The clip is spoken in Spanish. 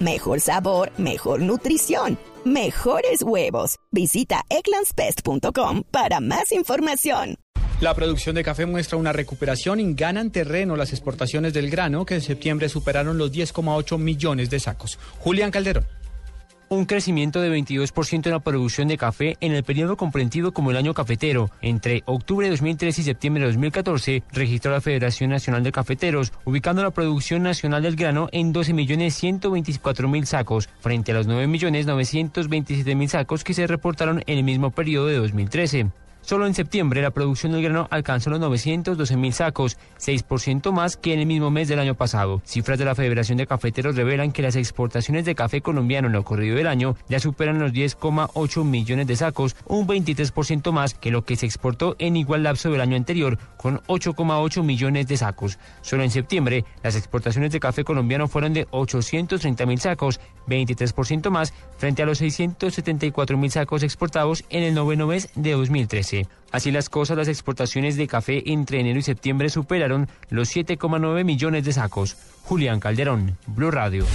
Mejor sabor, mejor nutrición, mejores huevos. Visita egglandsbest.com para más información. La producción de café muestra una recuperación y ganan terreno las exportaciones del grano que en septiembre superaron los 10,8 millones de sacos. Julián Calderón un crecimiento de 22% en la producción de café en el periodo comprendido como el año cafetero. Entre octubre de 2013 y septiembre de 2014 registró la Federación Nacional de Cafeteros, ubicando la producción nacional del grano en 12.124.000 sacos, frente a los 9.927.000 sacos que se reportaron en el mismo periodo de 2013. Solo en septiembre la producción del grano alcanzó los 912 mil sacos, 6% más que en el mismo mes del año pasado. Cifras de la Federación de Cafeteros revelan que las exportaciones de café colombiano en lo corrido del año ya superan los 10,8 millones de sacos, un 23% más que lo que se exportó en igual lapso del año anterior, con 8,8 millones de sacos. Solo en septiembre las exportaciones de café colombiano fueron de 830 mil sacos, 23% más frente a los 674 mil sacos exportados en el noveno mes de 2013. Así las cosas, las exportaciones de café entre enero y septiembre superaron los 7,9 millones de sacos. Julián Calderón, Blue Radio.